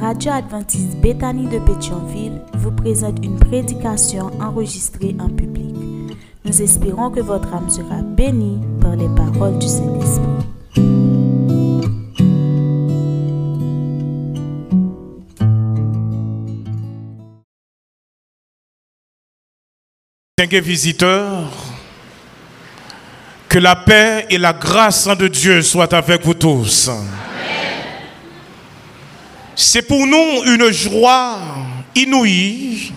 Radio adventiste Bethany de Pétionville vous présente une prédication enregistrée en public. Nous espérons que votre âme sera bénie par les paroles du Saint-Esprit. Visiteurs, que la paix et la grâce de Dieu soient avec vous tous. C'est pour nous une joie inouïe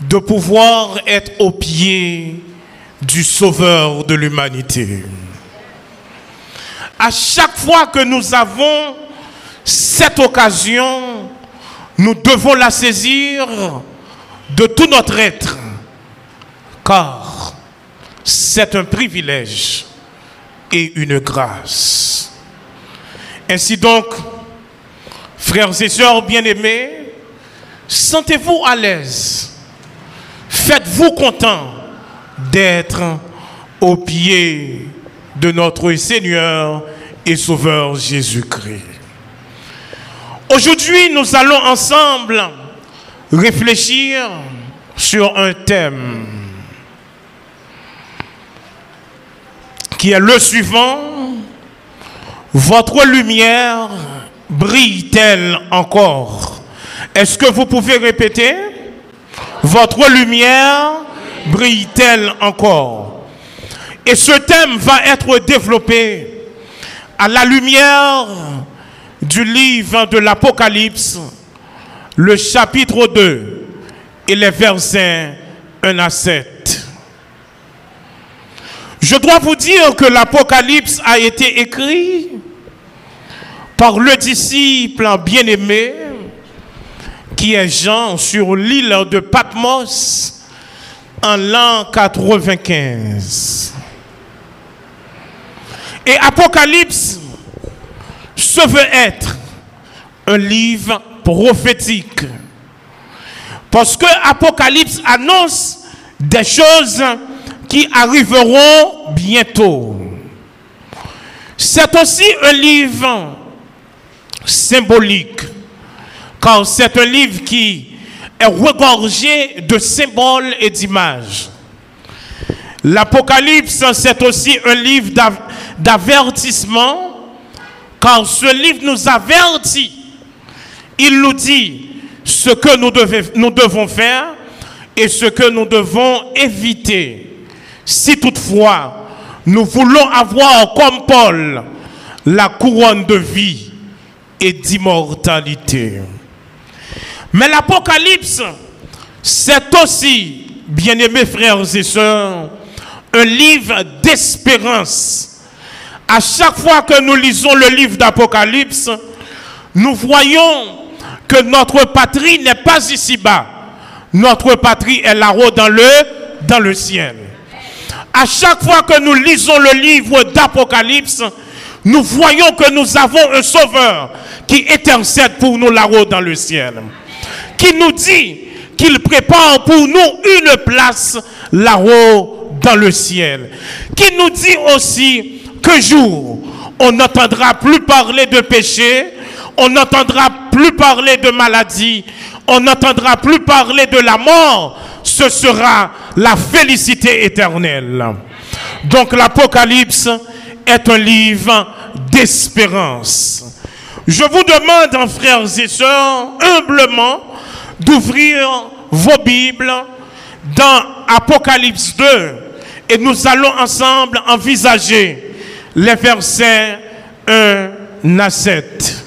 de pouvoir être au pied du Sauveur de l'humanité. À chaque fois que nous avons cette occasion, nous devons la saisir de tout notre être, car c'est un privilège et une grâce. Ainsi donc, frères et sœurs bien-aimés, sentez-vous à l'aise, faites-vous content d'être au pied de notre Seigneur et Sauveur Jésus-Christ. Aujourd'hui, nous allons ensemble réfléchir sur un thème qui est le suivant. Votre lumière brille-t-elle encore? Est-ce que vous pouvez répéter? Votre lumière brille-t-elle encore? Et ce thème va être développé à la lumière du livre de l'Apocalypse, le chapitre 2 et les versets 1 à 7. Je dois vous dire que l'Apocalypse a été écrit par le disciple bien-aimé qui est Jean sur l'île de Patmos en l'an 95. Et Apocalypse se veut être un livre prophétique. Parce que Apocalypse annonce des choses qui arriveront bientôt. C'est aussi un livre symbolique, car c'est un livre qui est regorgé de symboles et d'images. L'Apocalypse, c'est aussi un livre d'avertissement, car ce livre nous avertit. Il nous dit ce que nous, nous devons faire et ce que nous devons éviter si toutefois nous voulons avoir comme Paul la couronne de vie et d'immortalité. Mais l'Apocalypse, c'est aussi, bien-aimés frères et sœurs, un livre d'espérance. À chaque fois que nous lisons le livre d'Apocalypse, nous voyons que notre patrie n'est pas ici-bas. Notre patrie est là-haut dans le, dans le ciel. À chaque fois que nous lisons le livre d'Apocalypse, nous voyons que nous avons un sauveur qui intercède pour nous là-haut dans le ciel. Qui nous dit qu'il prépare pour nous une place là-haut dans le ciel. Qui nous dit aussi que jour, on n'entendra plus parler de péché, on n'entendra plus parler de maladie, on n'entendra plus parler de la mort, ce sera la félicité éternelle. Donc l'Apocalypse est un livre d'espérance. Je vous demande, frères et sœurs, humblement, d'ouvrir vos Bibles dans Apocalypse 2 et nous allons ensemble envisager les versets 1 à 7.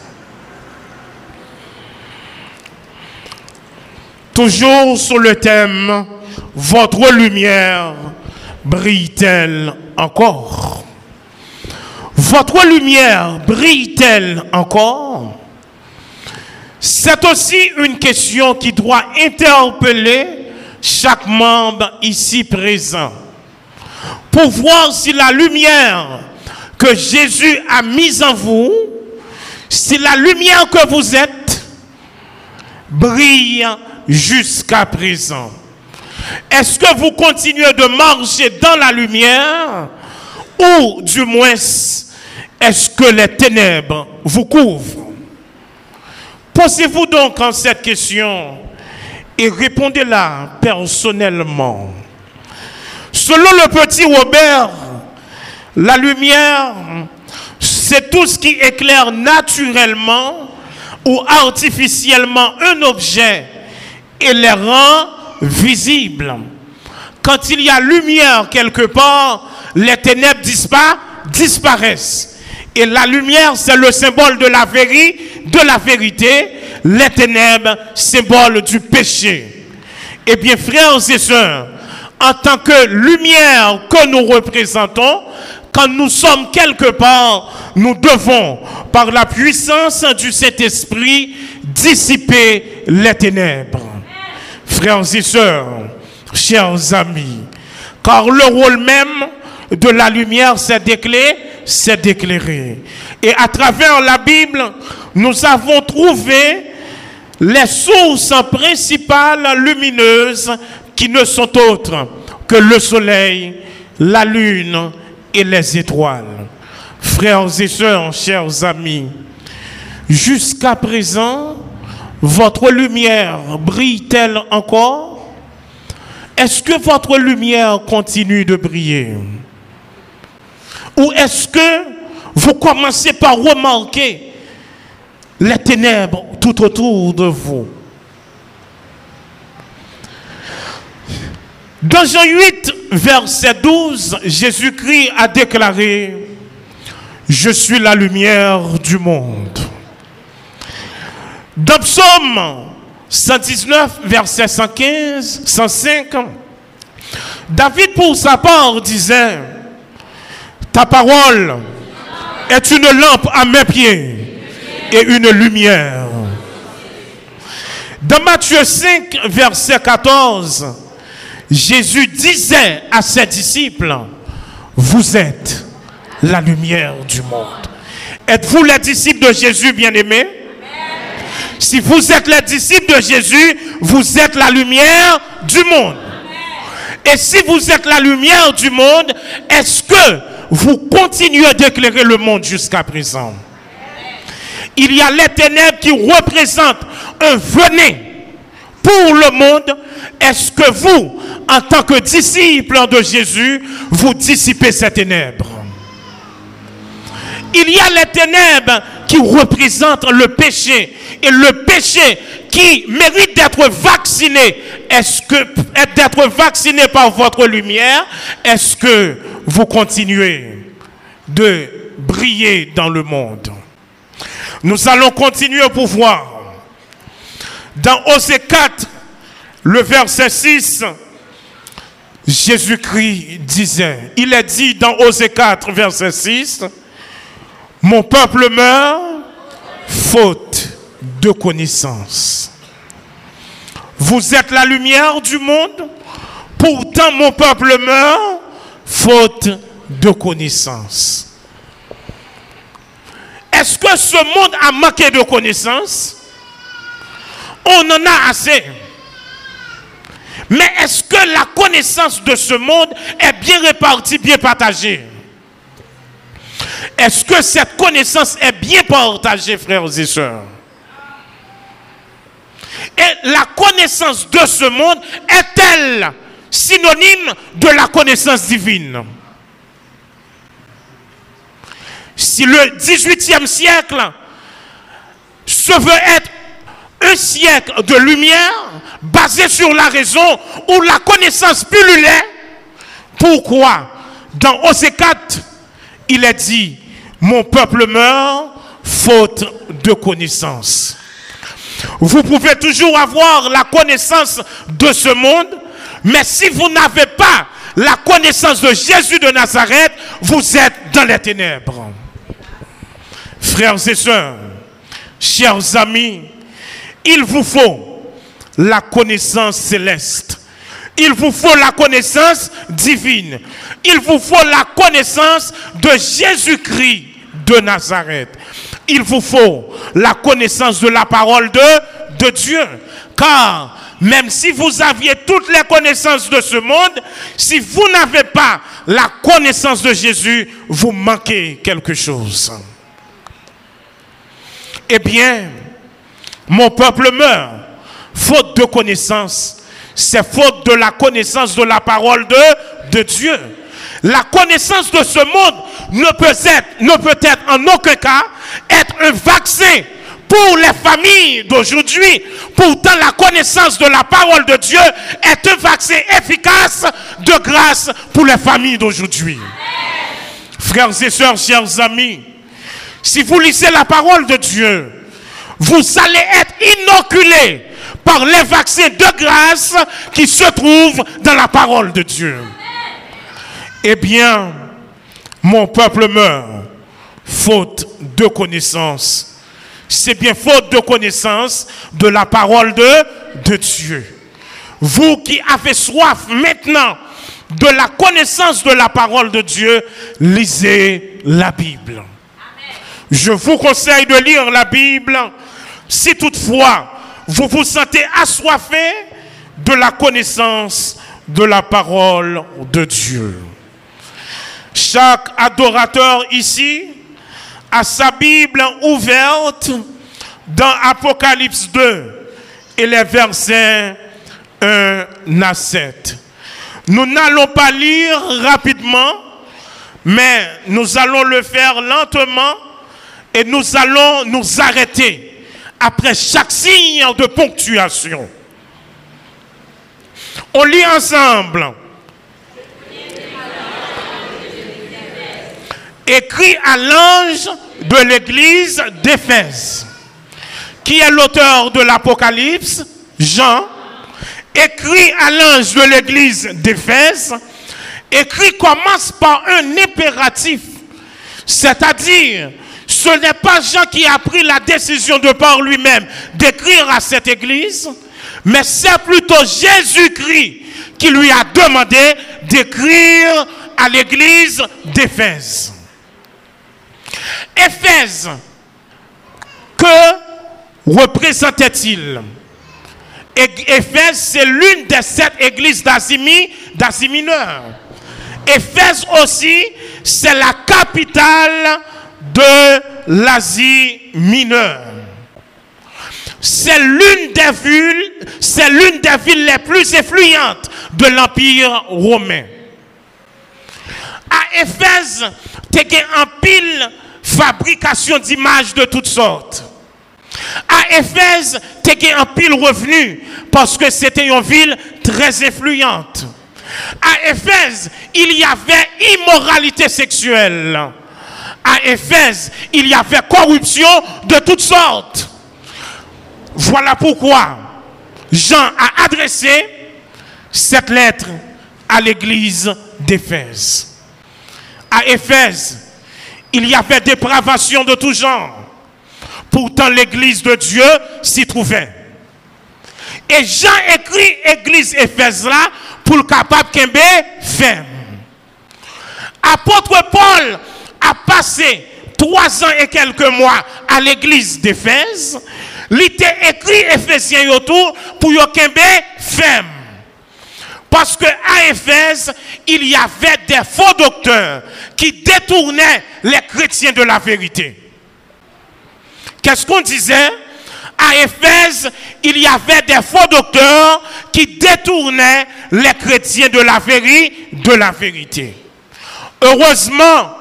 Toujours sur le thème, votre lumière brille-t-elle encore? Votre lumière brille-t-elle encore? C'est aussi une question qui doit interpeller chaque membre ici présent pour voir si la lumière que Jésus a mise en vous, si la lumière que vous êtes brille jusqu'à présent. Est-ce que vous continuez de marcher dans la lumière ou du moins est-ce que les ténèbres vous couvrent? Posez-vous donc en cette question et répondez-la personnellement. Selon le petit Robert, la lumière, c'est tout ce qui éclaire naturellement ou artificiellement un objet et les rend visibles. Quand il y a lumière quelque part, les ténèbres disparaissent. Et la lumière, c'est le symbole de la, vérité, de la vérité. Les ténèbres, symbole du péché. Eh bien, frères et sœurs, en tant que lumière que nous représentons, quand nous sommes quelque part, nous devons, par la puissance du Saint-Esprit, dissiper les ténèbres. Frères et sœurs, chers amis, car le rôle même de la lumière, c'est d'éclairer, c'est d'éclairer. Et à travers la Bible, nous avons trouvé les sources principales lumineuses qui ne sont autres que le soleil, la lune et les étoiles. Frères et sœurs, chers amis, jusqu'à présent, votre lumière brille-t-elle encore? Est-ce que votre lumière continue de briller? Ou est-ce que vous commencez par remarquer les ténèbres tout autour de vous? Dans Jean 8, verset 12, Jésus-Christ a déclaré, Je suis la lumière du monde. Dans Psaume 119, verset 115, 105, David pour sa part disait, Ta parole est une lampe à mes pieds et une lumière. Dans Matthieu 5, verset 14, Jésus disait à ses disciples, vous êtes la lumière du monde. Êtes-vous les disciples de Jésus, bien-aimés? Si vous êtes les disciples de Jésus, vous êtes la lumière du monde. Et si vous êtes la lumière du monde, est-ce que vous continuez d'éclairer le monde jusqu'à présent Il y a les ténèbres qui représentent un venin pour le monde. Est-ce que vous, en tant que disciple de Jésus, vous dissipez ces ténèbres? Il y a les ténèbres qui représentent le péché. Et le péché qui mérite d'être vacciné, est-ce que d'être vacciné par votre lumière, est-ce que vous continuez de briller dans le monde? Nous allons continuer pour voir. Dans Osée 4, le verset 6, Jésus-Christ disait, il est dit dans Osée 4, verset 6, Mon peuple meurt faute de connaissance. Vous êtes la lumière du monde, pourtant mon peuple meurt faute de connaissance. Est-ce que ce monde a manqué de connaissance? On en a assez. Mais est-ce que la connaissance de ce monde est bien répartie, bien partagée? Est-ce que cette connaissance est bien partagée, frères et sœurs? Et la connaissance de ce monde est-elle synonyme de la connaissance divine? Si le 18e siècle se veut être un siècle de lumière basé sur la raison ou la connaissance pullulait. Pourquoi Dans Osée 4, il est dit, mon peuple meurt faute de connaissance. Vous pouvez toujours avoir la connaissance de ce monde, mais si vous n'avez pas la connaissance de Jésus de Nazareth, vous êtes dans les ténèbres. Frères et sœurs, chers amis, il vous faut la connaissance céleste. Il vous faut la connaissance divine. Il vous faut la connaissance de Jésus-Christ de Nazareth. Il vous faut la connaissance de la parole de, Dieu. Car même si vous aviez toutes les connaissances de ce monde, si vous n'avez pas la connaissance de Jésus, vous manquez quelque chose. Eh bien, mon peuple meurt, faute de connaissance. C'est faute de la connaissance de la parole de Dieu. La connaissance de ce monde ne peut être, ne peut être en aucun cas être un vaccin pour les familles d'aujourd'hui. Pourtant, la connaissance de la parole de Dieu est un vaccin efficace de grâce pour les familles d'aujourd'hui. Frères et sœurs, chers amis, si vous lisez la parole de Dieu, vous allez être inoculés par les vaccins de grâce qui se trouvent dans la parole de Dieu. Eh bien, mon peuple meurt faute de connaissance c'est bien faute de connaissance de la parole de, Dieu. Vous qui avez soif maintenant de la connaissance de la parole de Dieu, lisez la Bible. Je vous conseille de lire la Bible si toutefois vous vous sentez assoiffé de la connaissance de la parole de Dieu. Chaque adorateur ici à sa Bible ouverte dans Apocalypse 2 et les versets 1 à 7. Nous n'allons pas lire rapidement, mais nous allons le faire lentement et nous allons nous arrêter après chaque signe de ponctuation. On lit ensemble. Écrit à l'ange de l'église d'Éphèse, qui est l'auteur de l'Apocalypse, Jean, écrit à l'ange de l'église d'Éphèse, écrit commence par un impératif, c'est-à-dire ce n'est pas Jean qui a pris la décision de par lui-même d'écrire à cette église, mais c'est plutôt Jésus-Christ qui lui a demandé d'écrire à l'église d'Éphèse. Éphèse, que représentait-il? Éphèse, c'est l'une des sept églises d'Asie mineure. Éphèse aussi, c'est la capitale de l'Asie mineure. C'est l'une des villes, c'est l'une des villes les plus influentes de l'Empire romain. À Éphèse, tu as un pile fabrication d'images de toutes sortes. À Éphèse, tu un pile revenu parce que c'était une ville très influente. À Éphèse, il y avait immoralité sexuelle. À Éphèse, il y avait corruption de toutes sortes. Voilà pourquoi Jean a adressé cette lettre à l'église d'Éphèse. À Éphèse, il y avait dépravation de tout genre. Pourtant, l'église de Dieu s'y trouvait. Et Jean écrit église Éphèse là pour le capable qu'un ferme. Apôtre Paul a passé trois ans et quelques mois à l'église d'Éphèse. Il a écrit Éphésiens autour pour qu'un ferme. Parce qu'à Éphèse, il y avait des faux docteurs qui détournaient les chrétiens de la vérité. Qu'est-ce qu'on disait? À Éphèse, il y avait des faux docteurs qui détournaient les chrétiens de la, vérité, de la vérité. Heureusement,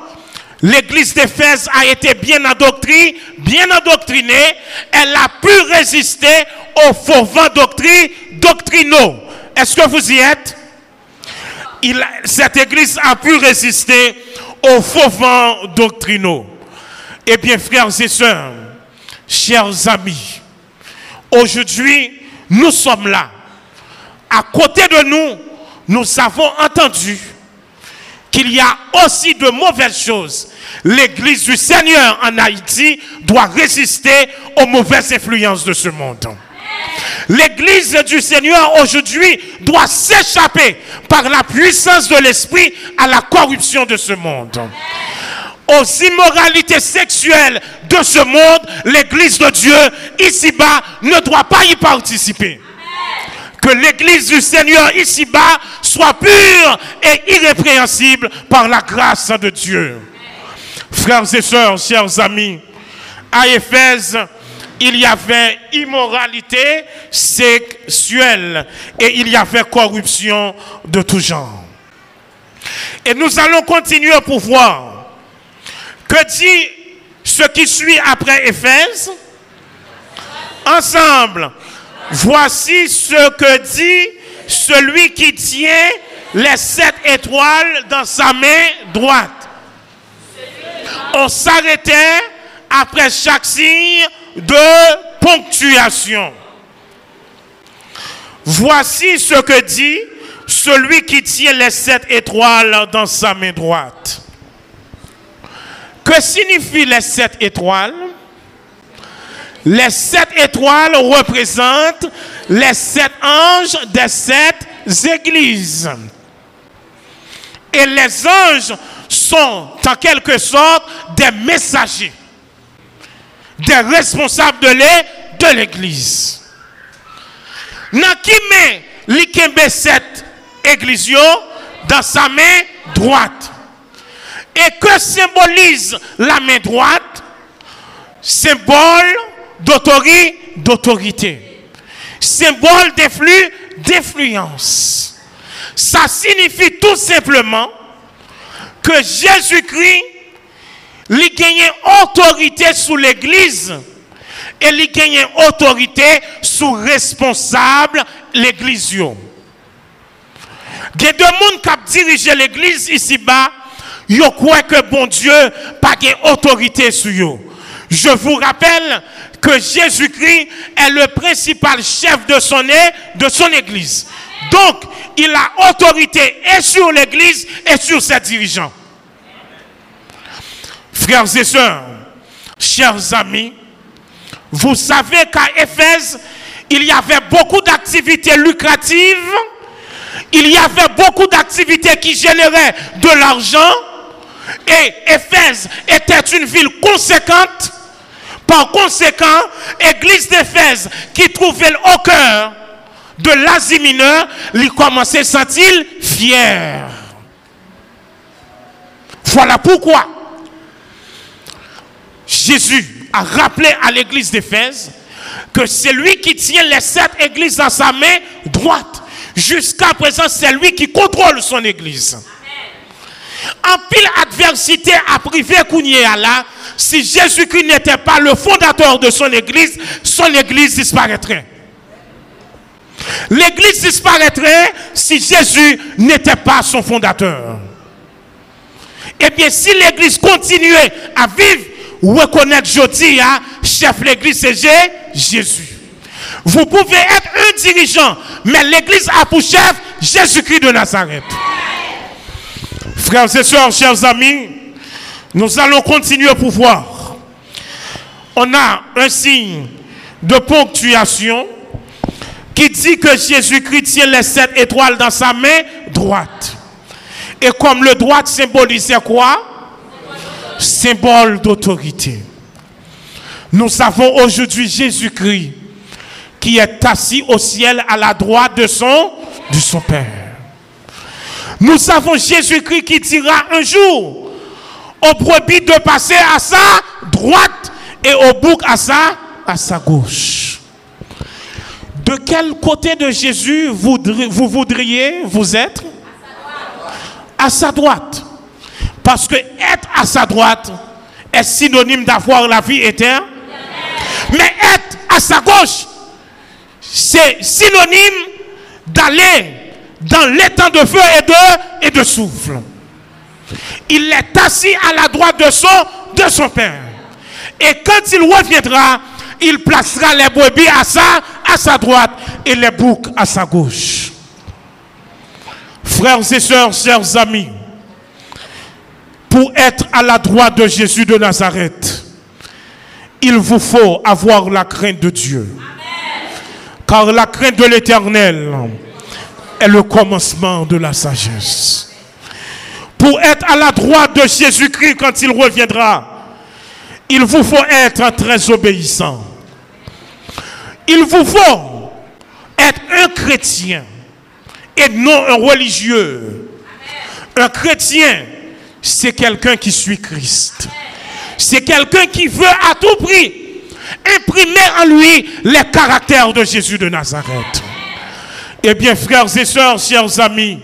l'église d'Éphèse a été bien endoctrinée, bien endoctrinée. Elle a pu résister aux faux vents doctrinaux est-ce que vous y êtes? Cette église a pu résister aux faux vents doctrinaux. Eh bien, frères et sœurs, chers amis, aujourd'hui, nous sommes là. À côté de nous, nous avons entendu qu'il y a aussi de mauvaises choses. L'église du Seigneur en Haïti doit résister aux mauvaises influences de ce monde. L'Église du Seigneur aujourd'hui doit s'échapper par la puissance de l'Esprit à la corruption de ce monde. Aux immoralités sexuelles de ce monde, l'Église de Dieu, ici-bas, ne doit pas y participer. Que l'Église du Seigneur, ici-bas, soit pure et irrépréhensible par la grâce de Dieu. Frères et sœurs, chers amis, à Éphèse, il y avait immoralité sexuelle et il y avait corruption de tout genre. Et nous allons continuer pour voir que dit ce qui suit après Éphèse. Ensemble, voici ce que dit celui qui tient les sept étoiles dans sa main droite. On s'arrêtait après chaque signe de ponctuation. Voici ce que dit celui qui tient les sept étoiles dans sa main droite. Que signifient les sept étoiles? Les sept étoiles représentent les sept anges des sept églises. Et les anges sont en quelque sorte des messagers, des responsables de l'église. Dans qui met l'ikembe sept églises dans sa main droite. Et que symbolise la main droite? Symbole d'autorité. Symbole d'influence. Ça signifie tout simplement que Jésus-Christ lui gagne autorité sous l'église et lui gagne autorité sous responsable l'église. Il y a deux monde qui dirigé l'église ici-bas, ils croient que bon Dieu pas autorité sur eux. Je vous rappelle que Jésus-Christ est le principal chef de son, de son église. Donc, il a autorité et sur l'église et sur ses dirigeants. Frères et sœurs, chers amis, vous savez qu'à Éphèse, il y avait beaucoup d'activités lucratives, il y avait beaucoup d'activités qui généraient de l'argent, et Éphèse était une ville conséquente. Par conséquent, l'église d'Éphèse, qui trouvait au cœur de l'Asie mineure, lui commençait à sentir fier. Voilà pourquoi Jésus a rappelé à l'église d'Éphèse que c'est lui qui tient les sept églises dans sa main droite. Jusqu'à présent, c'est lui qui contrôle son église. En pile adversité à privé là, si Jésus-Christ n'était pas le fondateur de son église, son église disparaîtrait. L'église disparaîtrait si Jésus n'était pas son fondateur. Eh bien, si l'église continuait à vivre, reconnaître jeudi, hein, chef l'église, c'est Jésus. Vous pouvez être un dirigeant, mais l'église a pour chef Jésus-Christ de Nazareth. Frères et sœurs, chers amis, nous allons continuer pour voir. On a un signe de ponctuation qui dit que Jésus-Christ tient les sept étoiles dans sa main droite. Et comme le droit symbolisait quoi? Symbole d'autorité. Nous avons aujourd'hui Jésus-Christ qui est assis au ciel à la droite de son, Père. Nous avons Jésus-Christ qui dira un jour au brebis de passer à sa droite et au bouc à sa, à sa gauche. De quel côté de Jésus vous voudriez vous être? À sa droite. Parce que être à sa droite est synonyme d'avoir la vie éternelle. Mais être à sa gauche, c'est synonyme d'aller dans l'étang de feu et de, et de souffle. Il est assis à la droite de son, de son Père. Et quand il reviendra, il placera les brebis à sa, à sa droite et les boucs à sa gauche. Frères et sœurs, chers amis, pour être à la droite de Jésus de Nazareth, il vous faut avoir la crainte de Dieu. Car la crainte de l'éternel est le commencement de la sagesse. Pour être à la droite de Jésus-Christ quand il reviendra, il vous faut être très obéissant. Il vous faut être un chrétien et non un religieux. Un chrétien, c'est quelqu'un qui suit Christ. C'est quelqu'un qui veut à tout prix imprimer en lui les caractères de Jésus de Nazareth. Eh bien, frères et sœurs, chers amis,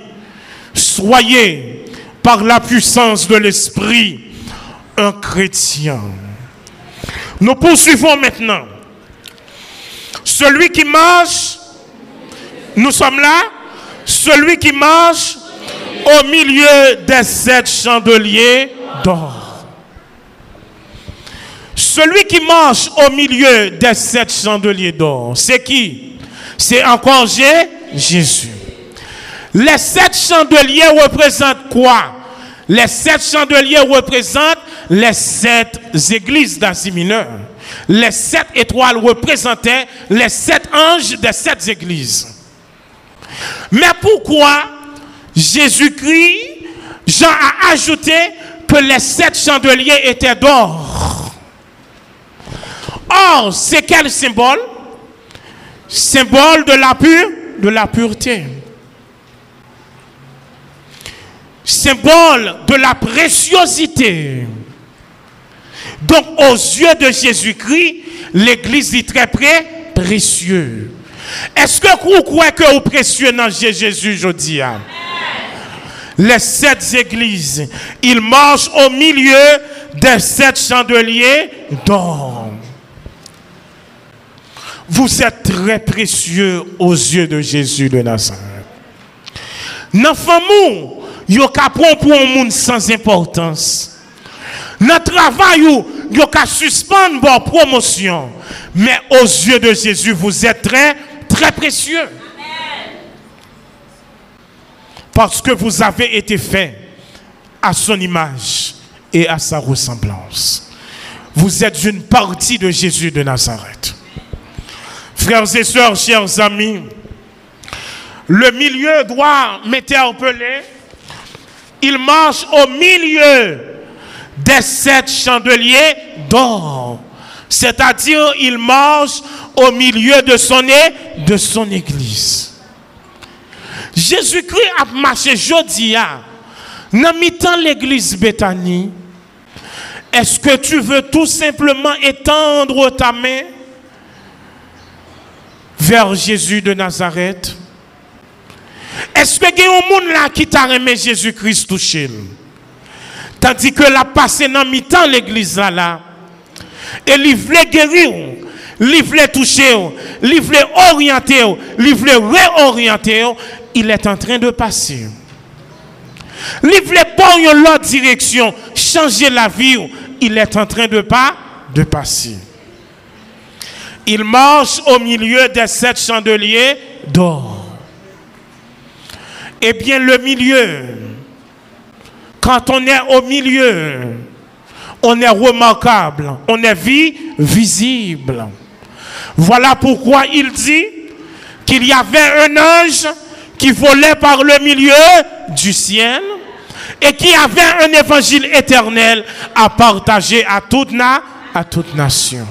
soyez par la puissance de l'Esprit un chrétien. Nous poursuivons maintenant. Celui qui marche, nous sommes là, celui qui marche au milieu des sept chandeliers d'or. Celui qui marche au milieu des sept chandeliers d'or, c'est qui? C'est encore Jésus. Les sept chandeliers représentent quoi? Les sept chandeliers représentent les sept églises d'Asie mineure. Les sept étoiles représentaient les sept anges des sept églises. Mais pourquoi Jésus-Christ, Jean a ajouté que les sept chandeliers étaient d'or. Or, c'est quel symbole? Symbole de la, pure, de la pureté. Symbole de la préciosité. Donc, aux yeux de Jésus-Christ, l'Église dit très près, précieux. Est-ce que vous croyez que vous précieux dans Jésus, je dis? Les sept églises, ils marchent au milieu des sept chandeliers d'or. Vous êtes très précieux aux yeux de Jésus de Nazareth. Mou, yo capon pour un monde sans importance. Notre travail, yo ka suspendre vos promotion. Mais aux yeux de Jésus, vous êtes très, très précieux. Parce que vous avez été fait à son image et à sa ressemblance. Vous êtes une partie de Jésus de Nazareth. Frères et sœurs, chers amis, le milieu doit m'interpeller. Il marche au milieu des sept chandeliers d'or. C'est-à-dire, il marche au milieu de son, de son église. Jésus-Christ a marché jeudi dans mi-temps l'église Bethanie. Est-ce que tu veux tout simplement étendre ta main vers Jésus de Nazareth? Est-ce que y a un monde là qui t'a aimé Jésus-Christ touché? Tandis que la passé dans mi-temps l'église là, et il voulait guérir, il voulait toucher, il voulait orienter, il voulait réorienter, il est en train de passer. Voulait pas une autre direction, changer la vie, il est en train de pas passer. Il marche au milieu des sept chandeliers d'or. Eh bien, le milieu, quand on est au milieu, on est remarquable, on est visible. Voilà pourquoi il dit qu'il y avait un ange qui volait par le milieu du ciel et qui avait un évangile éternel à partager à toute, à toute nation.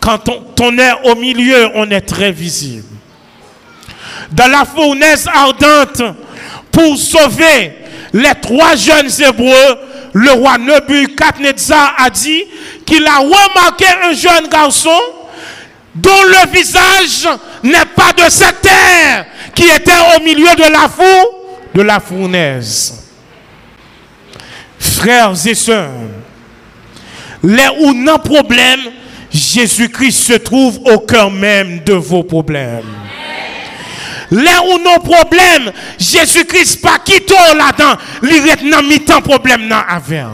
Quand on, est au milieu, on est très visible. Dans la fournaise ardente, pour sauver les trois jeunes hébreux, le roi Nebuchadnezzar a dit qu'il a remarqué un jeune garçon dont le visage n'est pas de cette terre qui était au milieu de la foule, de la fournaise. Frères et sœurs, les où non problème, Jésus-Christ se trouve au cœur même de vos problèmes. Là où nos problèmes, Jésus-Christ pas quitté là-dedans, il dans mi-temps problème avec.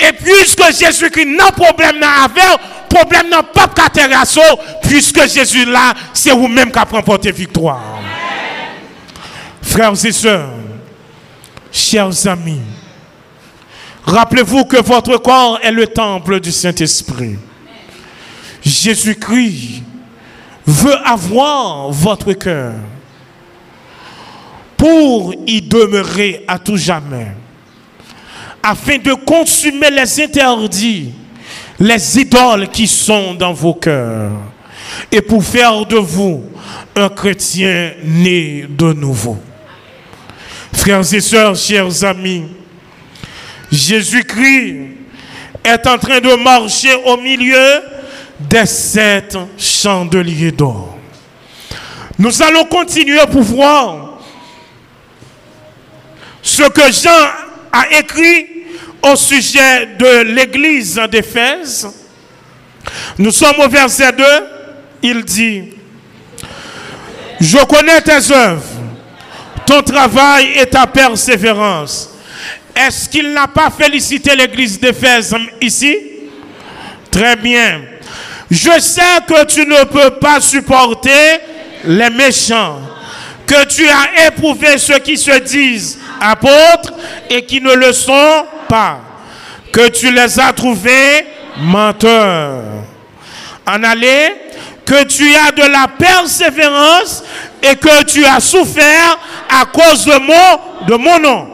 Et puisque Jésus-Christ n'a problème avec, problème n'a pas de puisque Jésus là, c'est vous-même qui porter victoire. Frères et sœurs, chers amis, rappelez-vous que votre corps est le temple du Saint-Esprit. Jésus-Christ veut avoir votre cœur pour y demeurer à tout jamais, afin de consumer les interdits, les idoles qui sont dans vos cœurs, et pour faire de vous un chrétien né de nouveau. Frères et sœurs, chers amis, Jésus-Christ est en train de marcher au milieu des sept chandeliers d'or. Nous allons continuer pour voir ce que Jean a écrit au sujet de l'église d'Éphèse. Nous sommes au verset 2. Il dit, je connais tes œuvres, ton travail et ta persévérance. Est-ce qu'il n'a pas félicité l'église d'Éphèse ici? Très bien. Je sais que tu ne peux pas supporter les méchants, que tu as éprouvé ceux qui se disent apôtres et qui ne le sont pas, que tu les as trouvés menteurs. En aller, que tu as de la persévérance et que tu as souffert à cause de mon, de mon nom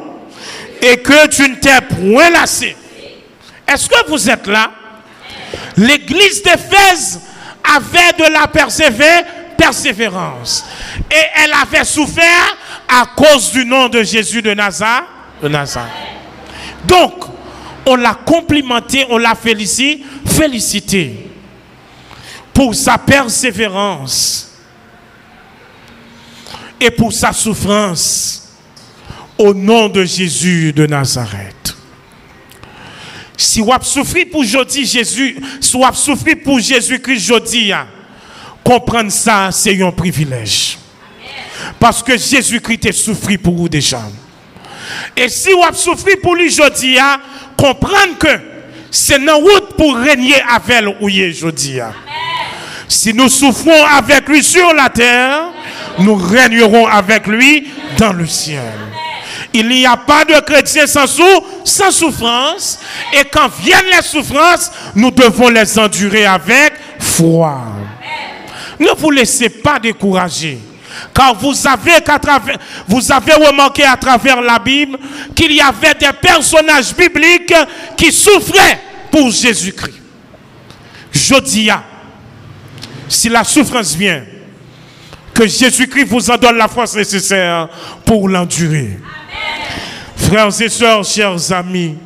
et que tu ne t'es point lassé. Est-ce que vous êtes là? L'église d'Éphèse avait de la persévérance et elle avait souffert à cause du nom de Jésus de Nazareth. De. Donc, on l'a complimenté, on l'a félicité, félicité pour sa persévérance et pour sa souffrance au nom de Jésus de Nazareth. Si vous souffert pour Jésus, si vous souffert pour Jésus-Christ aujourd'hui, comprendre ça, c'est un privilège. Parce que Jésus-Christ a souffert pour vous déjà. Et si vous avez souffert pour lui aujourd'hui, comprendre que c'est une route pour régner avec lui aujourd'hui. Si nous souffrons avec lui sur la terre, nous régnerons avec lui dans le ciel. Il n'y a pas de chrétien sans, sans souffrance. Et quand viennent les souffrances, nous devons les endurer avec foi. Ne vous laissez pas décourager. Car vous avez, travers, vous avez remarqué à travers la Bible qu'il y avait des personnages bibliques qui souffraient pour Jésus-Christ. Je dis, si la souffrance vient, que Jésus-Christ vous en donne la force nécessaire pour l'endurer. Frères et sœurs, chers amis,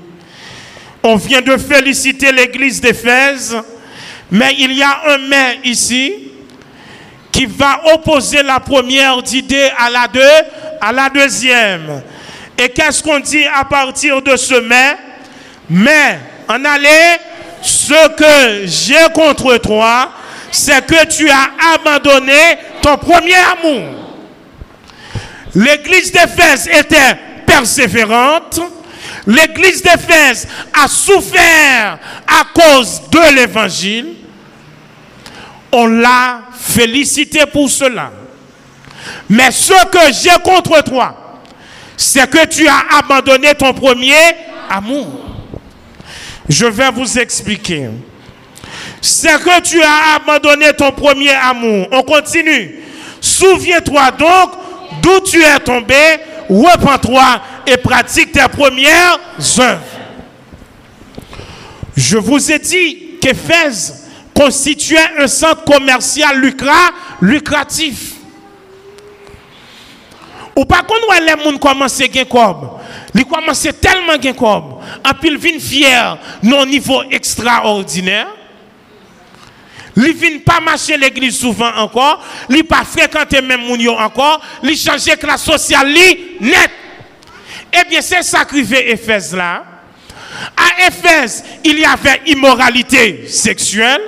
on vient de féliciter l'église d'Éphèse, mais il y a un mais ici qui va opposer la première idée à la, deux, à la deuxième. Et qu'est-ce qu'on dit à partir de ce mais? Mais, en aller, ce que j'ai contre toi, c'est que tu as abandonné ton premier amour. L'église d'Éphèse était persévérante. L'église d'Éphèse a souffert à cause de l'évangile. On l'a félicité pour cela. Mais ce que j'ai contre toi, c'est que tu as abandonné ton premier amour. Je vais vous expliquer. C'est que tu as abandonné ton premier amour. On continue. Souviens-toi donc d'où tu es tombé repens-toi et pratique tes premières œuvres. Je vous ai dit qu'Éphèse constituait un centre commercial lucratif. Ou par contre, les gens commencent à gagner Ils commencent tellement à gagner En plus, ils fiers non niveau extraordinaire. Ils viennent pas marcher l'église souvent encore. Ils pas fréquenter même Mounio encore. Ils changer classe sociale net. Eh bien, c'est ça qui fait Éphèse là. À Éphèse, il y avait immoralité sexuelle.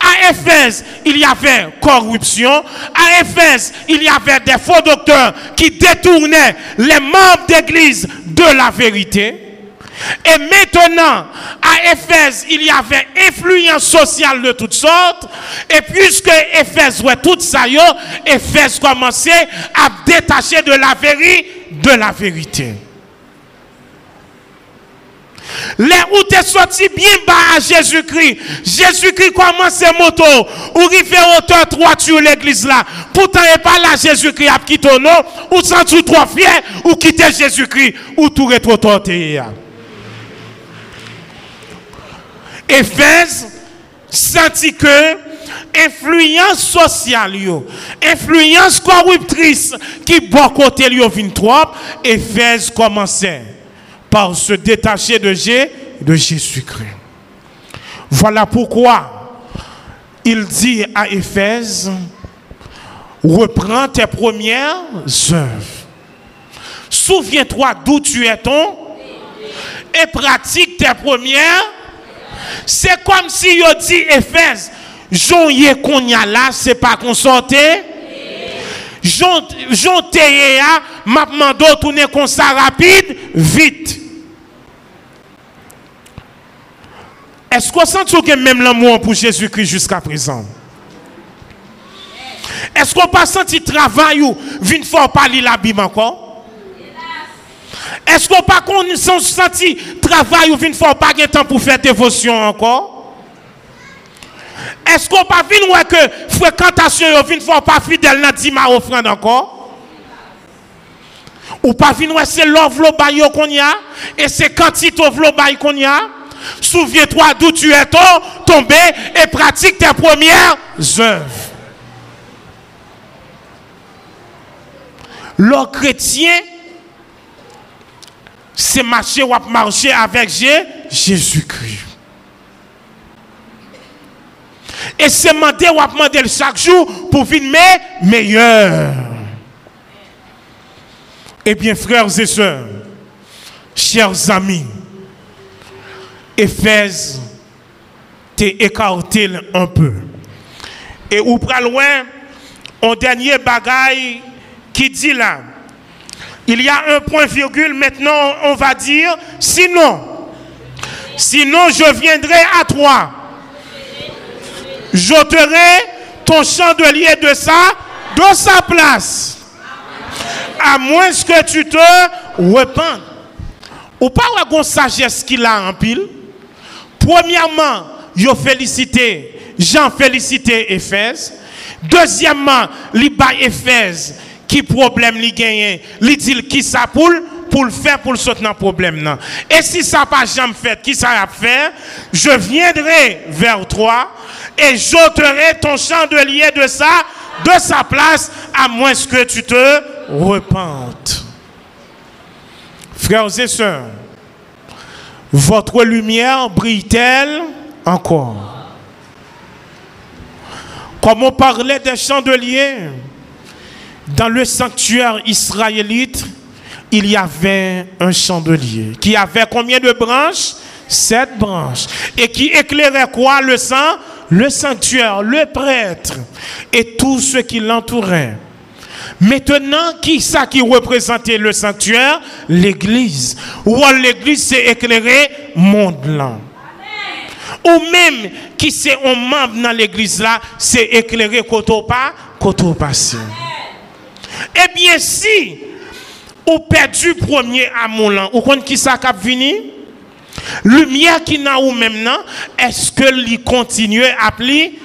À Éphèse, il y avait corruption. À Éphèse, il y avait des faux docteurs qui détournaient les membres d'église de la vérité. Et maintenant, à Éphèse, il y avait influence sociale de toutes sortes. Et puisque Éphèse ouais tout ça, Éphèse commençait à détacher de la vérité, de la vérité. Les où tu sorti bien bas à Jésus-Christ. Jésus-Christ commence moto. Ou rive hauteur 3 sur l'église là. Pourtant, il pas là Jésus-Christ a quitté ton nom. Ou sans tout trop fier. Ou quitter Jésus-Christ. Ou tout rétrotorté. Éphèse senti que influence sociale, influence corruptrice qui bon côté lui vient trop, Éphèse commençait par se détacher de, de Jésus-Christ. Voilà pourquoi il dit à Éphèse, reprends tes premières œuvres. Souviens-toi d'où tu es ton et pratique tes premières. C'est comme si il dit Éphèse, Jean qu'on y a là, c'est pas qu'on sortait. Jean Théa, m'a demandé tourner comme ça rapide, vite. Est-ce qu'on sent que même l'amour pour Jésus-Christ jusqu'à présent? Est-ce qu'on pas senti travail ou vient fort parler la Bible encore? Est-ce qu'on pas senti travail ou vient fort pas temps pour faire dévotion encore? Est-ce qu'on pas vu que fréquentation ou vient fort pas fidèle dans 10 offrande encore? Ou pas vu c'est l'offre qu'on y a et c'est quantité de qu'on y a? Souviens-toi d'où tu es tombé et pratique tes premières œuvres. Le chrétien, c'est marcher ou marcher avec Jésus-Christ. Et c'est demander ou demander chaque jour pour vivre meilleur. Eh bien, frères et sœurs, chers amis, Éphèse t'es écarté un peu. Et ou loin, un dernier bagaille qui dit là, il y a un point virgule, maintenant on va dire, sinon, sinon je viendrai à toi. J'ôterai ton chandelier de sa, de sa place. À moins que tu te repentes. Ou pas la sagesse qu'il a en pile. Premièrement, je félicité, Jean félicité Éphèse. Deuxièmement, li Éphèse qui problème li gagne, li dit qui ça pour pour le faire pour le dans problème Et si ça pas jamais fait, qui ça a fait? Je viendrai vers toi et j'ôterai ton chandelier de sa de sa place à moins que tu te repentes. Frères et sœurs, votre lumière brille-t-elle encore? Comme on parlait des chandeliers, dans le sanctuaire israélite, il y avait un chandelier. Qui avait combien de branches? Sept branches. Et qui éclairait quoi? Le sang? Le sanctuaire, le prêtre et tout ce qui l'entourait. Maintenant, qui ça qui représentait le sanctuaire? L'église. Ou l'église c'est éclairé monde là. Ou même qui c'est un membre dans l'église là, c'est éclairé côté pas, côté passé. Eh bien si ou perdu premier amour là, ou quand qui ça cap Lumière qui n'a ou même non, est-ce que lui continue à plier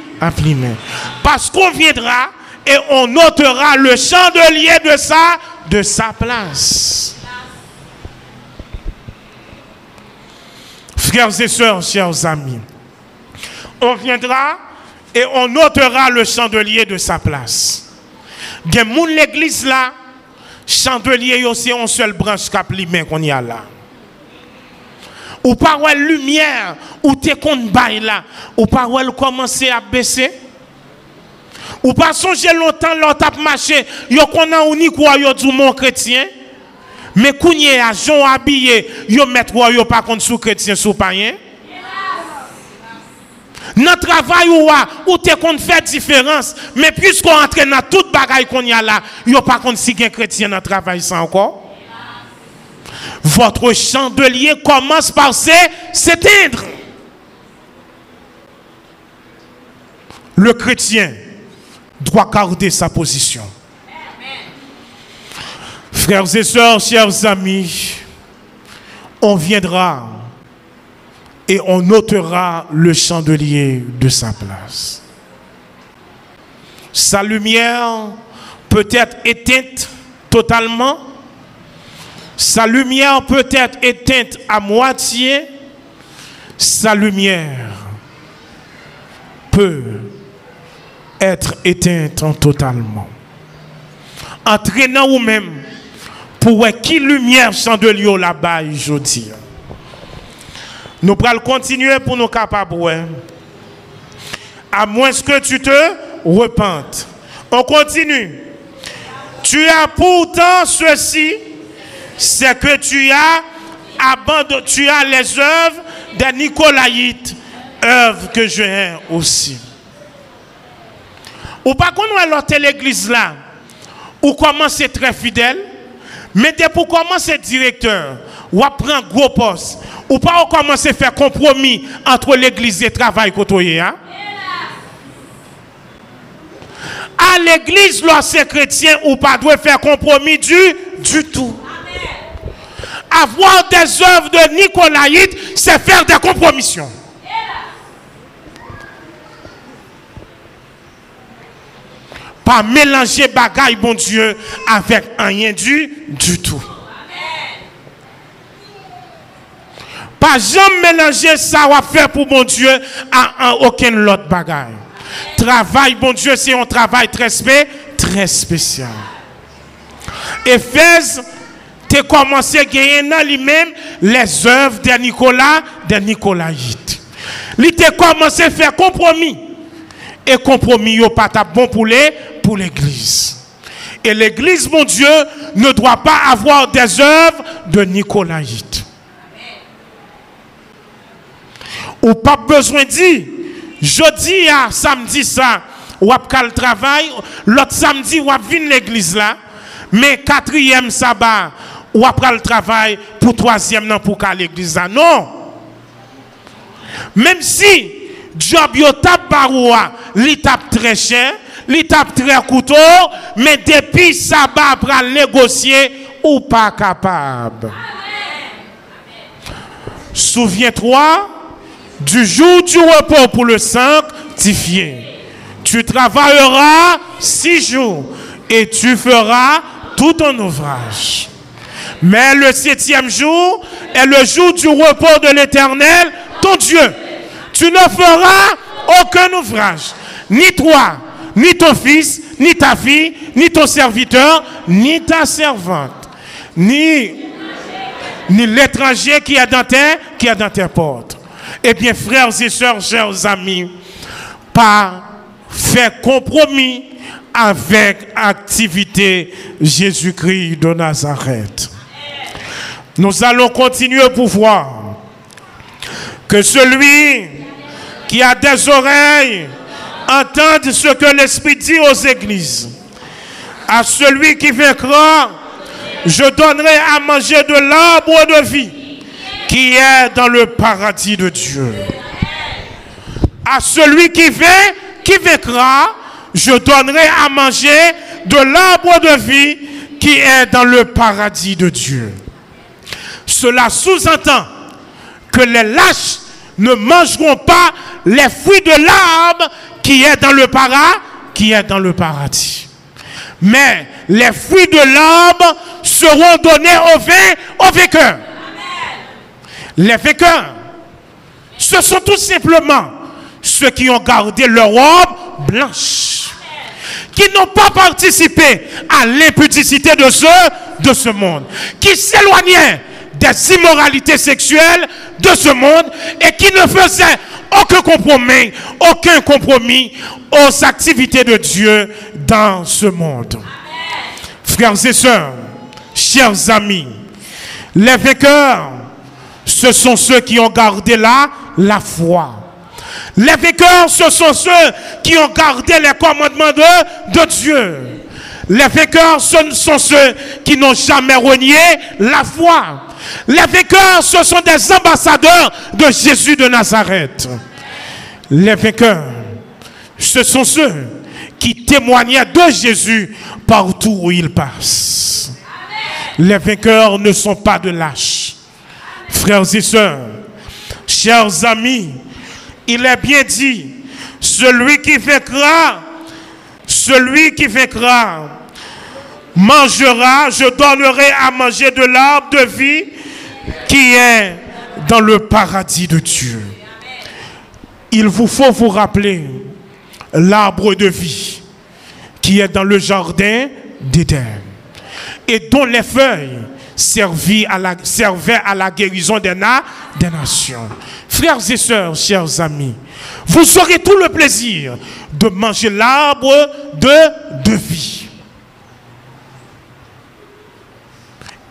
Parce qu'on viendra et on notera le chandelier de sa, de sa place. Frères et sœurs, chers amis, on viendra et on notera le chandelier de sa place. Gen moun l'église là, chandelier aussi en seule branche cap qu'on y a là. Ou pas lumière, ou t'es qu'on bail là, ou pas commencer à baisser. Ou pas songer longtemps l'on tape marché, yo konan ou ni quoi yo du mon chrétien. Mais kounye a jon habillé, yo met quoi yo pas contre sous chrétien sous païen. Dans travail ou ou te qu'on fait différence, mais puisqu'on entre dans toute bagaille qu'on y a là, yo pas contre si chrétien dans travail ça encore. Votre chandelier commence par s'éteindre. Le chrétien doit garder sa position. Frères et sœurs, chers amis, on viendra et on ôtera le chandelier de sa place. Sa lumière peut être éteinte totalement. Sa lumière peut être éteinte à moitié. Sa lumière peut être éteinte totalement. Entraînant ou même pour qui lumière chandelier là-bas aujourd'hui. Nous allons continuer pour nous capables. À moins que tu te repentes. On continue. Tu as pourtant ceci, c'est que tu as abandonné, tu as les œuvres des Nicolaïtes, œuvres que je hais aussi. Ou pas qu'on l'autre l'église là, ou commencer très fidèle, mais dès pour commencer directeur, ou prendre gros poste, ou pas commencer à faire compromis entre l'église et le travail côté hein? À l'église, lorsque chrétien, ou pas doit faire compromis du, du tout. Avoir des œuvres de Nicolaïte, c'est faire des compromissions. Pas mélanger bagaille, bon Dieu, avec rien du, du tout. Pas jamais mélanger ça va faire pour mon Dieu à, aucun autre bagaille. Travail, bon Dieu, c'est un travail très, très spécial. Éphèse, tu commencé à gagner dans lui-même les œuvres de Nicolas, de Nicolaïtes. Il a commencé à faire compromis. Et compromis n'est pas bon pour pour l'église. Et l'église, mon Dieu, ne doit pas avoir des œuvres de Nicolaïtes. Ou pas besoin de dire, jeudi à samedi ça, ou à le travail, l'autre samedi, ou venir l'église là, mais quatrième sabbat, ou après le travail pour troisième non pour qu'à l'église là. Non. Même si job yo tape baroua, li très cher, li tape très couteau, mais depuis sabbat pour négocier ou pas capable. Souviens-toi du jour du repos pour le sanctifier. Tu travailleras six jours et tu feras tout ton ouvrage. Mais le septième jour est le jour du repos de l'Éternel, ton Dieu. Tu ne feras aucun ouvrage, ni toi, ni ton fils, ni ta fille, ni ton serviteur, ni ta servante, ni, l'étranger qui est dans tes, qui portes. Eh bien, frères et sœurs, chers amis, pas faire compromis avec activité Jésus-Christ de Nazareth. Nous allons continuer pour voir que celui qui a des oreilles entende ce que l'Esprit dit aux églises. À celui qui vaincra, je donnerai à manger de l'arbre de vie qui est dans le paradis de Dieu. À celui qui vient, qui vaincra, je donnerai à manger de l'arbre de vie qui est dans le paradis de Dieu. Cela sous-entend que les lâches ne mangeront pas les fruits de l'arbre qui est dans le paradis, qui est dans le paradis. Mais les fruits de l'arbre seront donnés aux, vin, aux vainqueurs. Les vainqueurs, ce sont tout simplement ceux qui ont gardé leur robe blanche, qui n'ont pas participé à l'impudicité de ceux de ce monde, qui s'éloignaient des immoralités sexuelles de ce monde et qui ne faisaient aucun compromis, aucun compromis aux activités de Dieu dans ce monde. Frères et sœurs, chers amis, les vainqueurs, ce sont ceux qui ont gardé là la foi. Les vainqueurs, ce sont ceux qui ont gardé les commandements de, de Dieu. Les vainqueurs, ce sont ceux qui n'ont jamais renié la foi. Les vainqueurs, ce sont des ambassadeurs de Jésus de Nazareth. Les vainqueurs, ce sont ceux qui témoignaient de Jésus partout où ils passent. Les vainqueurs ne sont pas de lâches. Frères et sœurs, chers amis, il est bien dit, celui qui vaincra, celui qui vaincra, mangera, je donnerai à manger de l'arbre de vie qui est dans le paradis de Dieu. Il vous faut vous rappeler l'arbre de vie qui est dans le jardin d'Éden et dont les feuilles servi à la, guérison des, nations. Frères et sœurs, chers amis, vous aurez tout le plaisir de manger l'arbre de vie.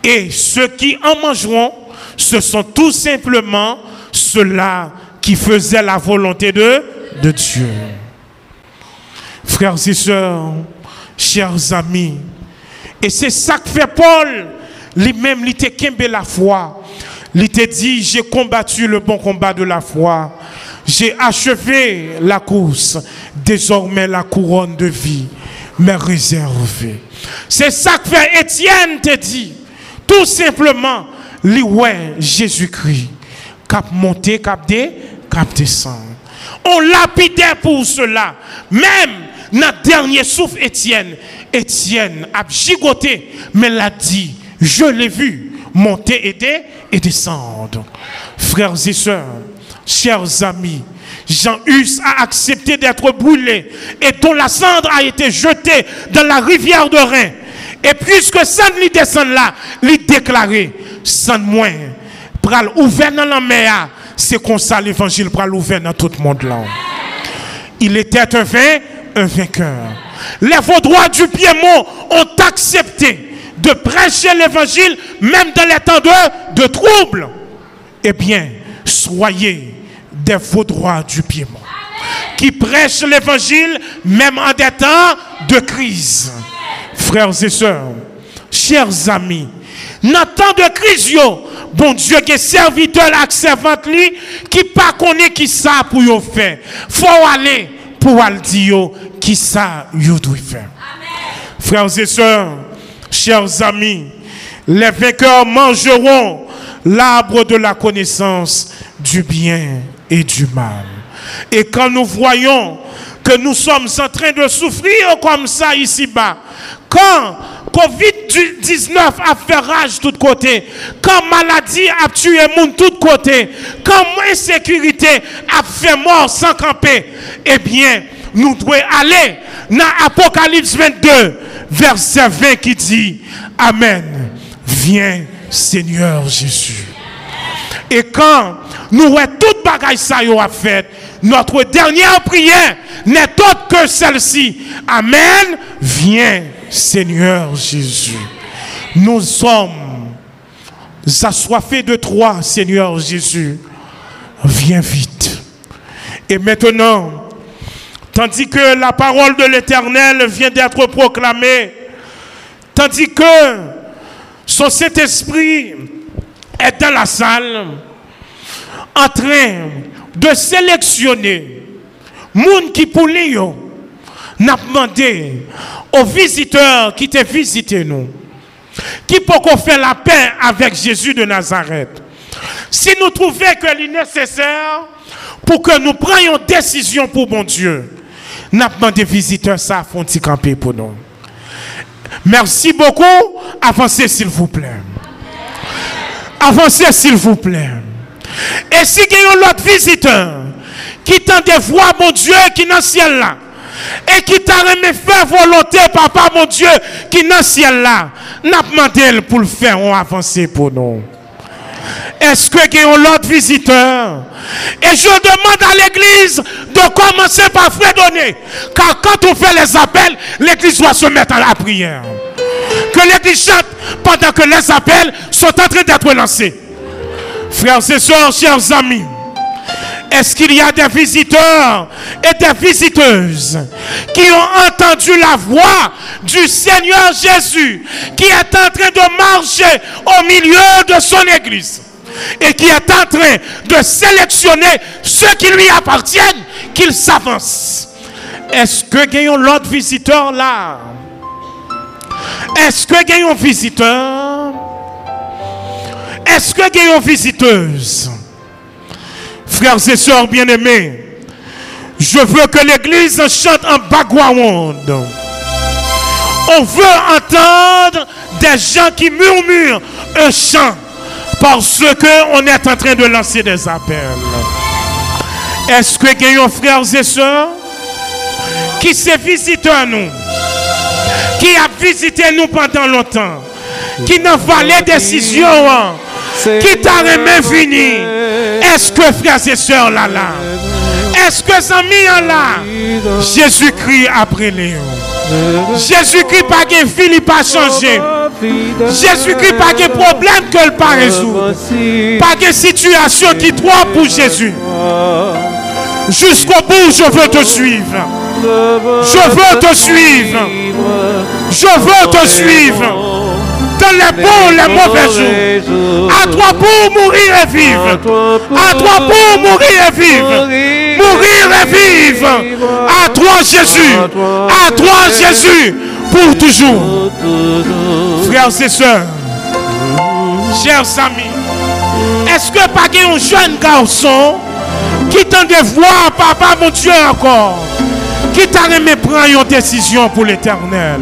Et ceux qui en mangeront, ce sont tout simplement ceux-là qui faisaient la volonté de, de Dieu. Frères et sœurs, chers amis, et c'est ça que fait Paul, lui-même, il était la foi. Il t'a dit, j'ai combattu le bon combat de la foi. J'ai achevé la course. Désormais, la couronne de vie m'est réservée. C'est ça que fait Étienne te dit. Tout simplement, lui, ouais, Jésus-Christ. Cap monter, cap des, cap descendre. On lapidait pour cela. Même notre dernier souffle, Étienne. Étienne a gigoté, mais l'a dit, je l'ai vu monter et, et descendre. Frères et sœurs, chers amis, Jean-Hus a accepté d'être brûlé et dont la cendre a été jetée dans la rivière de Rhin. Et puisque ça ne descend là, lui déclaré, sans moins, pral ouvert dans la mer, c'est comme ça l'évangile pral ouvert dans tout le monde là. Il était un, un vainqueur. Les vaudois du Piémont ont accepté de prêcher l'évangile même dans les temps de, troubles. Eh bien, soyez des vaudois du Piémont qui prêchent l'évangile même en des temps de crise. Frères et sœurs, chers amis, dans temps de crise, bon Dieu, qui est serviteur servante lui, qui pas connaît qui ça pour y faire. Faut aller pour aller dire qui ça you doit faire. Frères et sœurs, chers amis, les vainqueurs mangeront l'arbre de la connaissance du bien et du mal. Et quand nous voyons que nous sommes en train de souffrir comme ça ici-bas, quand Covid-19 a fait rage de tous côtés, quand maladie a tué monde de tous côtés, quand insécurité a fait mort sans camper, eh bien, nous devons aller dans Apocalypse 22, verset 20 qui dit, Amen, viens Seigneur Jésus. Et quand nous avons toute bagaille ça a fait, notre dernière prière n'est autre que celle-ci. Amen, viens Seigneur Jésus. Nous sommes assoiffés de toi, Seigneur Jésus. Viens vite. Et maintenant, tandis que la parole de l'Éternel vient d'être proclamée, tandis que son Saint-Esprit est dans la salle, en train de sélectionner monde qui pour n'a demandé aux visiteurs qui t'ont visité nous, qui qu'on faire la paix avec Jésus de Nazareth. Si nous trouvons que est nécessaire pour que nous prenions décision pour mon Dieu, n'a demandé visiteurs ça font camper pour nous. Merci beaucoup. Avancez s'il vous plaît. Avancez s'il vous plaît. Et si il y a l'autre visiteur qui tente de voir mon Dieu qui est dans le ciel là, et qui t'a remis faire volonté, papa mon Dieu, qui est dans le ciel là, n'a demandé pour le faire, avancer pour nous. Est-ce que y a l'autre visiteur? Et je demande à l'église de commencer par fredonner. Car quand on fait les appels, l'église doit se mettre à la prière. Que l'église chante pendant que les appels sont en train d'être lancés. Frères et sœurs, chers amis, est-ce qu'il y a des visiteurs et des visiteuses qui ont entendu la voix du Seigneur Jésus qui est en train de marcher au milieu de son église et qui est en train de sélectionner ceux qui lui appartiennent, qu'il s'avance? Est-ce que gagnons l'autre visiteur là? Est-ce que gagnons visiteur? Est-ce que gagnons visiteuse? Frères et sœurs bien-aimés, je veux que l'église chante en background. On veut entendre des gens qui murmurent un chant parce qu'on est en train de lancer des appels. Est-ce que gagnons frères et sœurs qui s'est visité à nous, qui a visité nous pendant longtemps, qui n'a pas les décisions, hein, qui t'a remis fini. Est-ce que frères et sœurs là là? Est-ce que amis là? Jésus-Christ après Léon. Jésus-Christ pas de Philippe a changé. Jésus-Christ pas de problème que le pas résoudre. Pas de situation qui trop pour Jésus. Jusqu'au bout, je veux te suivre. Je veux te suivre. Je veux te suivre dans les bons, les mauvais jours. À toi pour mourir et vivre. À toi pour mourir et vivre. Mourir et vivre. À toi Jésus. À toi Jésus. Pour toujours. Frères et sœurs. Chers amis. Est-ce que pas un jeune garçon qui t'a de voir papa mon Dieu encore qui t'a aimé prendre une décision pour l'éternel?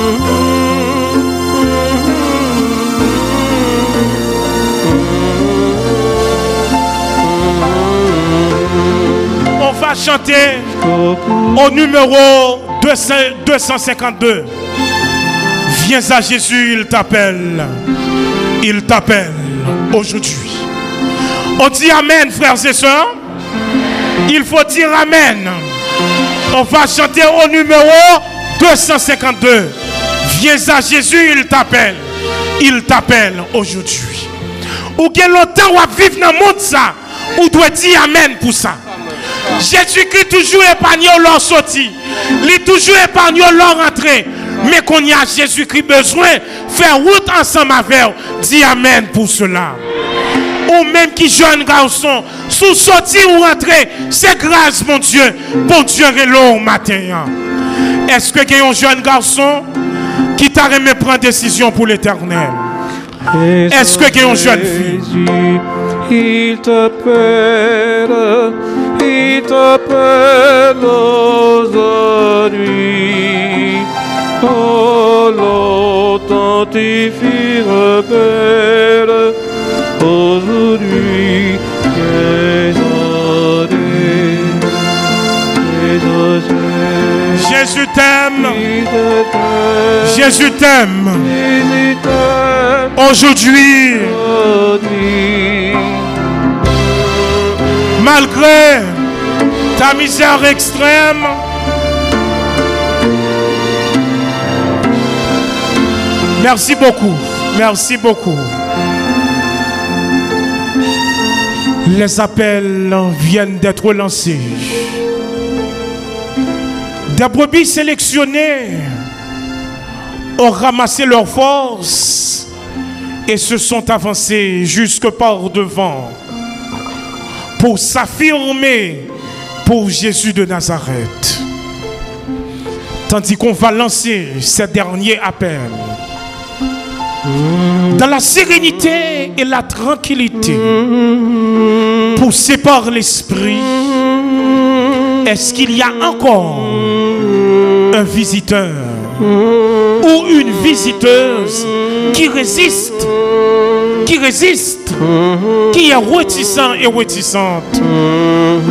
chanter au numéro 252. Viens à Jésus, il t'appelle. Il t'appelle aujourd'hui. On dit Amen, frères et sœurs. Il faut dire Amen. On va chanter au numéro 252. Viens à Jésus, il t'appelle. Il t'appelle aujourd'hui. Ou quel longtemps on vivre dans le monde ça, ou doit dire Amen pour ça. Jésus-Christ toujours épargné leur sortie. Il toujours épargné leur entrée. Mais qu'on y a Jésus-Christ besoin faire route ensemble avec Dis Amen pour cela. Ou même qui jeune garçon, sous sortie ou entrée, c'est grâce, mon Dieu. Bon Dieu là au matin. Est-ce que y a un jeune garçon qui t'a remis prendre décision pour l'éternel? Est-ce que y a une jeune fille? Il t'appelle il t'appelle aujourd'hui. Oh, longtemps tes filles rebelles, aujourd'hui, Jésus t'aime. Jésus t'aime. Aujourd'hui malgré ta misère extrême, merci beaucoup, merci beaucoup. Les appels viennent d'être lancés. Des brebis sélectionnées ont ramassé leurs forces et se sont avancées jusque par devant pour s'affirmer pour Jésus de Nazareth. Tandis qu'on va lancer ce dernier appel dans la sérénité et la tranquillité, poussé par l'Esprit, est-ce qu'il y a encore un visiteur ou une visiteuse qui résiste, qui résiste, qui est réticent et réticente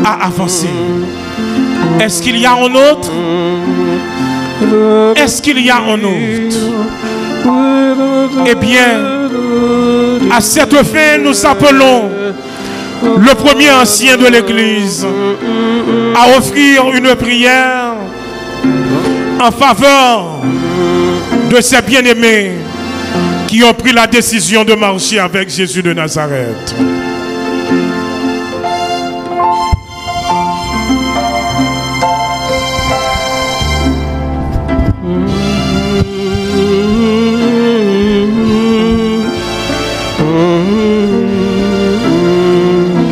à avancer. Est-ce qu'il y a un autre? Est-ce qu'il y a un autre? Eh bien, à cette fin, nous appelons le premier ancien de l'Église à offrir une prière en faveur de ces bien-aimés qui ont pris la décision de marcher avec Jésus de Nazareth.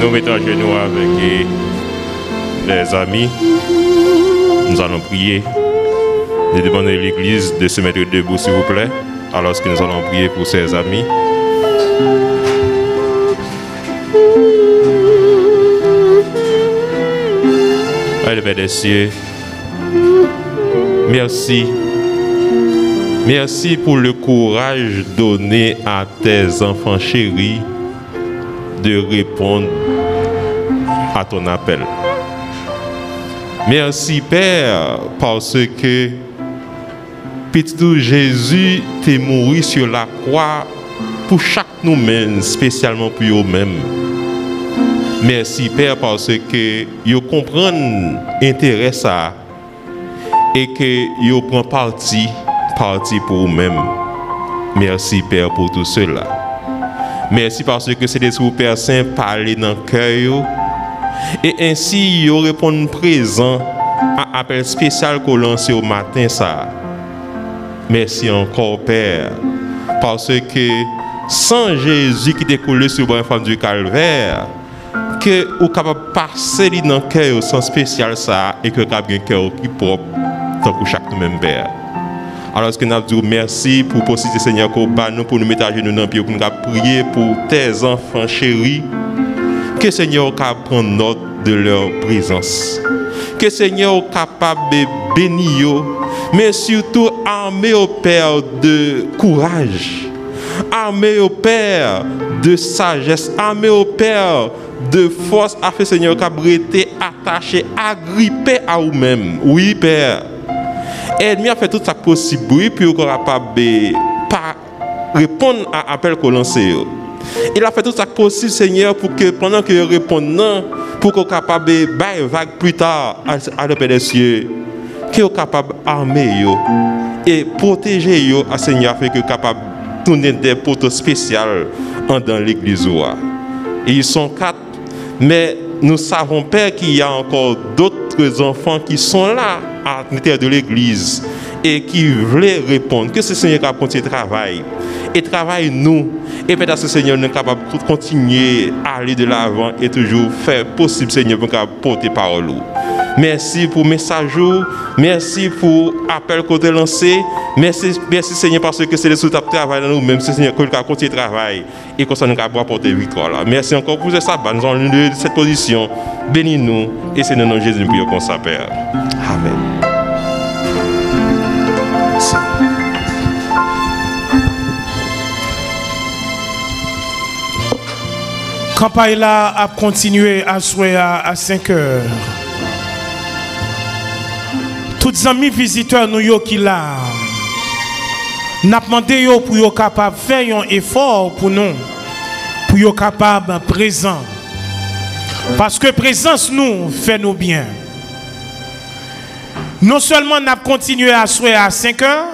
Nous mettons à genoux avec les amis. Nous allons prier de demander à l'Église de se mettre debout, s'il vous plaît, alors que nous allons prier pour ses amis. Le Père des cieux, merci. Merci pour le courage donné à tes enfants chéris de répondre à ton appel. Merci Père parce que petit Jésus t'est mort sur la croix pour chaque nous-mêmes, spécialement pour eux-mêmes. Merci Père parce que vous comprenez l'intérêt ça et que vous prenez parti, parti pour vous-mêmes. Merci Père pour tout cela. Merci parce que c'est des Père Saint parler dans le cœur et ainsi vous répondez présent à l'appel spécial qu'on lance au matin ça. Merci encore Père parce que sans Jésus qui découle sur la femme du calvaire, que vous capable passer dans le cœur au sens spécial ça et que vous avez un cœur qui propre tant que chaque nous-mêmes Père. Alors, ce que nous dit merci pour possibilité Seigneur pour nous mettre à genoux dans le pied pour nous prier pour tes enfants chéris. Que Seigneur prenne note de leur présence. Que Seigneur capable de bénir, mais surtout armer au Père de courage Armé au Père de sagesse, armé au Père de force, afin Seigneur, été attaché, agrippé à vous-même. Oui, Père. Aide-moi à faire tout ça possible, puis qu'on capable de répondre à l'appel qu'on lance. Il a fait tout ça possible, Seigneur, pour que pendant que réponds, pour qu'on capable de vague plus tard à Père des cieux, qu'il soit capable d'armer et protéger yo, à Seigneur, afin que capable tourner des poteaux spéciales dans l'église. ils sont quatre, mais nous savons, Père, qu'il y a encore d'autres enfants qui sont là à l'intérieur de l'église et qui veulent répondre. Que ce Seigneur a continué le travail. Et travaille nous. Et peut-être ce Seigneur est capable de continuer à aller de l'avant et toujours faire possible, Seigneur, pour porter parole. Merci pour le message. Merci pour l'appel qu'on a lancé. Merci, merci Seigneur parce que c'est le sous travail dans nous, même si Seigneur, que nous continuer le travail et que ça nous a porter victoire. Merci encore pour ça. Nous avons de cette position. Bénis-nous et c'est dans nom de Jésus nous prions ça, Père. Amen. Campagne a continué à souhaiter à 5 heures. Tous les amis visiteurs nous qui là, n'a demandé pour être capable faire un effort pour nous, pour être capable présent. Parce que présence nous fait nous bien. Non seulement n'a continué à souhaiter à 5 heures,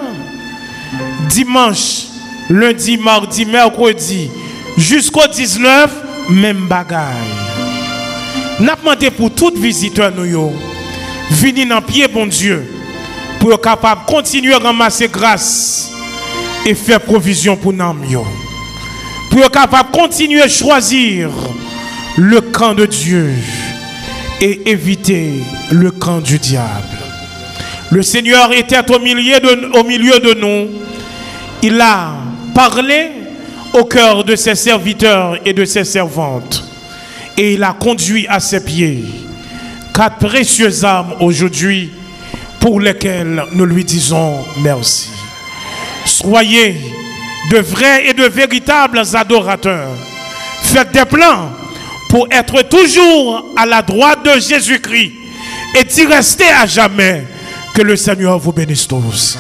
dimanche, lundi, mardi, mercredi, jusqu'au 19, même bagaille. N'a pour tous visiteurs nous venir dans pied bon Dieu pour être capable de continuer à ramasser grâce et faire provision pour nous. Pour être capable de continuer à choisir le camp de Dieu et éviter le camp du diable. Le Seigneur était au milieu de nous. Il a parlé au cœur de ses serviteurs et de ses servantes. Et il a conduit à ses pieds quatre précieuses âmes aujourd'hui pour lesquelles nous lui disons merci. Soyez de vrais et de véritables adorateurs. Faites des plans pour être toujours à la droite de Jésus-Christ et d'y rester à jamais. Que le Seigneur vous bénisse tous.